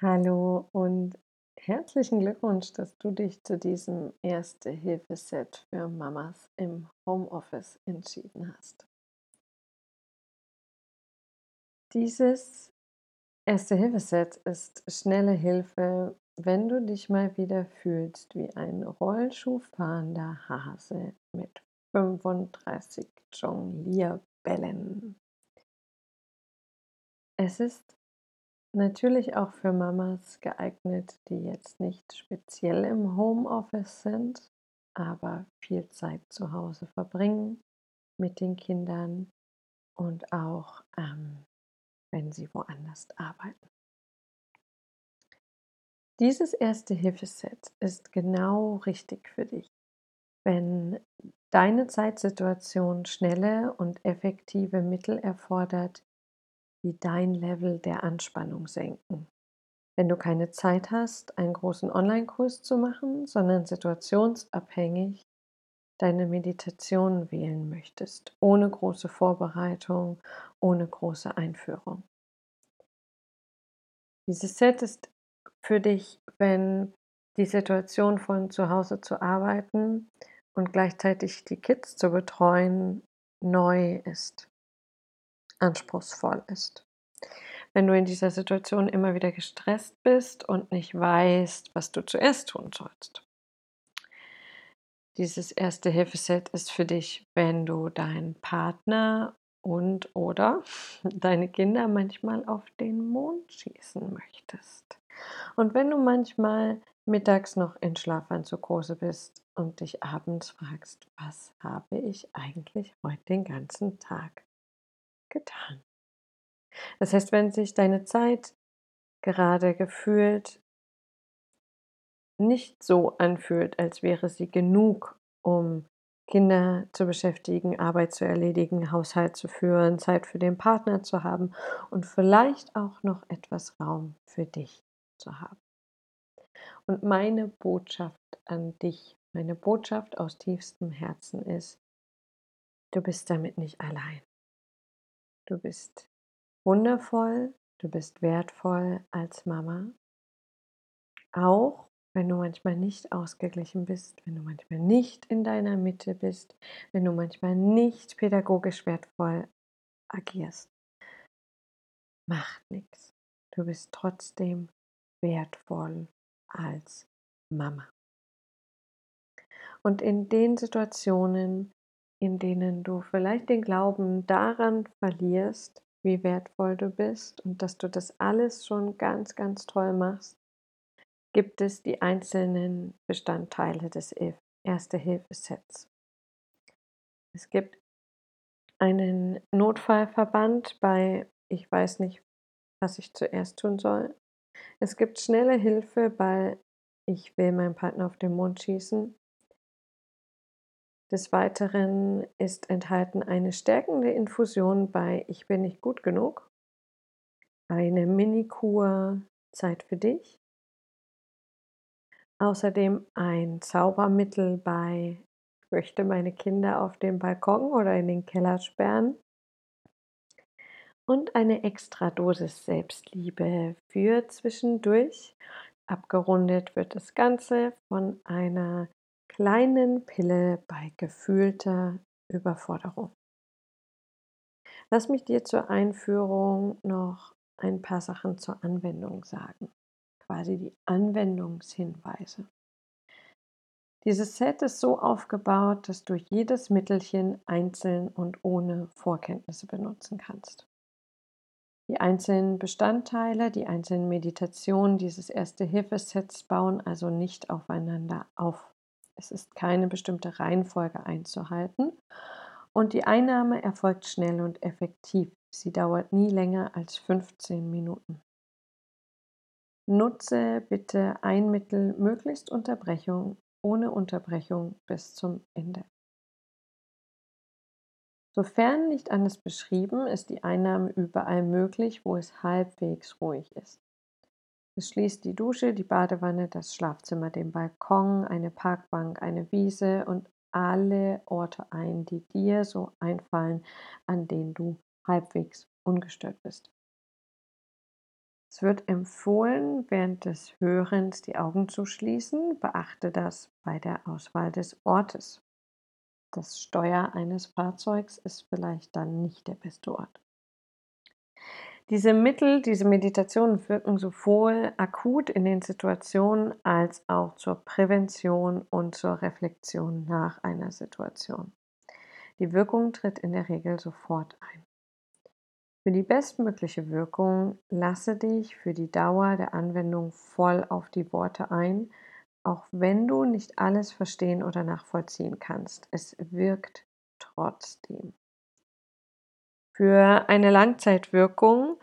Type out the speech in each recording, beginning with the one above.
Hallo und herzlichen Glückwunsch, dass du dich zu diesem Erste-Hilfe-Set für Mamas im Homeoffice entschieden hast. Dieses Erste-Hilfe-Set ist schnelle Hilfe, wenn du dich mal wieder fühlst wie ein Rollschuhfahrender Hase mit 35 Jonglierbällen. Es ist natürlich auch für Mamas geeignet, die jetzt nicht speziell im Homeoffice sind, aber viel Zeit zu Hause verbringen mit den Kindern und auch ähm, wenn sie woanders arbeiten. Dieses erste Hilfeset ist genau richtig für dich, wenn deine Zeitsituation schnelle und effektive Mittel erfordert, die dein Level der Anspannung senken. Wenn du keine Zeit hast, einen großen Online-Kurs zu machen, sondern situationsabhängig deine Meditation wählen möchtest, ohne große Vorbereitung, ohne große Einführung. Dieses Set ist für dich, wenn die Situation von zu Hause zu arbeiten und gleichzeitig die Kids zu betreuen neu ist, anspruchsvoll ist. Wenn du in dieser Situation immer wieder gestresst bist und nicht weißt, was du zuerst tun sollst. Dieses erste Hilfeset ist für dich, wenn du deinen Partner und oder deine Kinder manchmal auf den Mond schießen möchtest. Und wenn du manchmal mittags noch in Schlafanzughose bist und dich abends fragst, was habe ich eigentlich heute den ganzen Tag getan? Das heißt, wenn sich deine Zeit gerade gefühlt nicht so anfühlt, als wäre sie genug, um Kinder zu beschäftigen, Arbeit zu erledigen, Haushalt zu führen, Zeit für den Partner zu haben und vielleicht auch noch etwas Raum für dich zu haben. Und meine Botschaft an dich, meine Botschaft aus tiefstem Herzen ist, du bist damit nicht allein. Du bist wundervoll, du bist wertvoll als Mama. Auch wenn du manchmal nicht ausgeglichen bist, wenn du manchmal nicht in deiner Mitte bist, wenn du manchmal nicht pädagogisch wertvoll agierst. Macht nichts. Du bist trotzdem wertvoll als Mama. Und in den Situationen, in denen du vielleicht den Glauben daran verlierst, wie wertvoll du bist und dass du das alles schon ganz, ganz toll machst, gibt es die einzelnen Bestandteile des Erste-Hilfe-Sets. Es gibt einen Notfallverband bei Ich weiß nicht, was ich zuerst tun soll. Es gibt schnelle Hilfe bei Ich will meinen Partner auf den Mond schießen. Des Weiteren ist enthalten eine stärkende Infusion bei Ich bin nicht gut genug, eine Mini-Kur Zeit für dich Außerdem ein Zaubermittel bei ich möchte meine Kinder auf den Balkon oder in den Keller sperren. Und eine extra Dosis Selbstliebe für zwischendurch. Abgerundet wird das Ganze von einer kleinen Pille bei gefühlter Überforderung. Lass mich dir zur Einführung noch ein paar Sachen zur Anwendung sagen quasi die Anwendungshinweise. Dieses Set ist so aufgebaut, dass du jedes Mittelchen einzeln und ohne Vorkenntnisse benutzen kannst. Die einzelnen Bestandteile, die einzelnen Meditationen dieses Erste-Hilfe-Sets bauen also nicht aufeinander auf. Es ist keine bestimmte Reihenfolge einzuhalten und die Einnahme erfolgt schnell und effektiv. Sie dauert nie länger als 15 Minuten. Nutze bitte ein Mittel möglichst Unterbrechung, ohne Unterbrechung bis zum Ende. Sofern nicht anders beschrieben, ist die Einnahme überall möglich, wo es halbwegs ruhig ist. Es schließt die Dusche, die Badewanne, das Schlafzimmer, den Balkon, eine Parkbank, eine Wiese und alle Orte ein, die dir so einfallen, an denen du halbwegs ungestört bist. Es wird empfohlen, während des Hörens die Augen zu schließen. Beachte das bei der Auswahl des Ortes. Das Steuer eines Fahrzeugs ist vielleicht dann nicht der beste Ort. Diese Mittel, diese Meditationen wirken sowohl akut in den Situationen als auch zur Prävention und zur Reflexion nach einer Situation. Die Wirkung tritt in der Regel sofort ein. Für die bestmögliche Wirkung lasse dich für die Dauer der Anwendung voll auf die Worte ein, auch wenn du nicht alles verstehen oder nachvollziehen kannst. Es wirkt trotzdem. Für eine Langzeitwirkung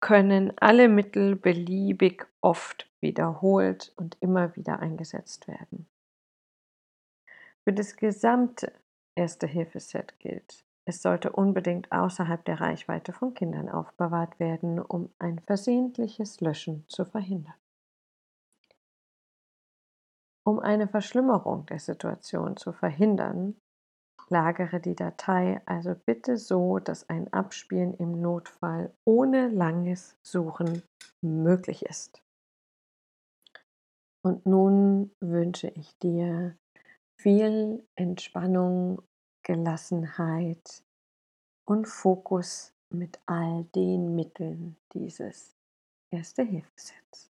können alle Mittel beliebig oft wiederholt und immer wieder eingesetzt werden. Für das gesamte Erste-Hilfe-Set gilt, es sollte unbedingt außerhalb der Reichweite von Kindern aufbewahrt werden, um ein versehentliches Löschen zu verhindern. Um eine Verschlimmerung der Situation zu verhindern, Lagere die Datei also bitte so, dass ein Abspielen im Notfall ohne langes Suchen möglich ist. Und nun wünsche ich dir viel Entspannung, Gelassenheit und Fokus mit all den Mitteln dieses Erste-Hilfe-Sets.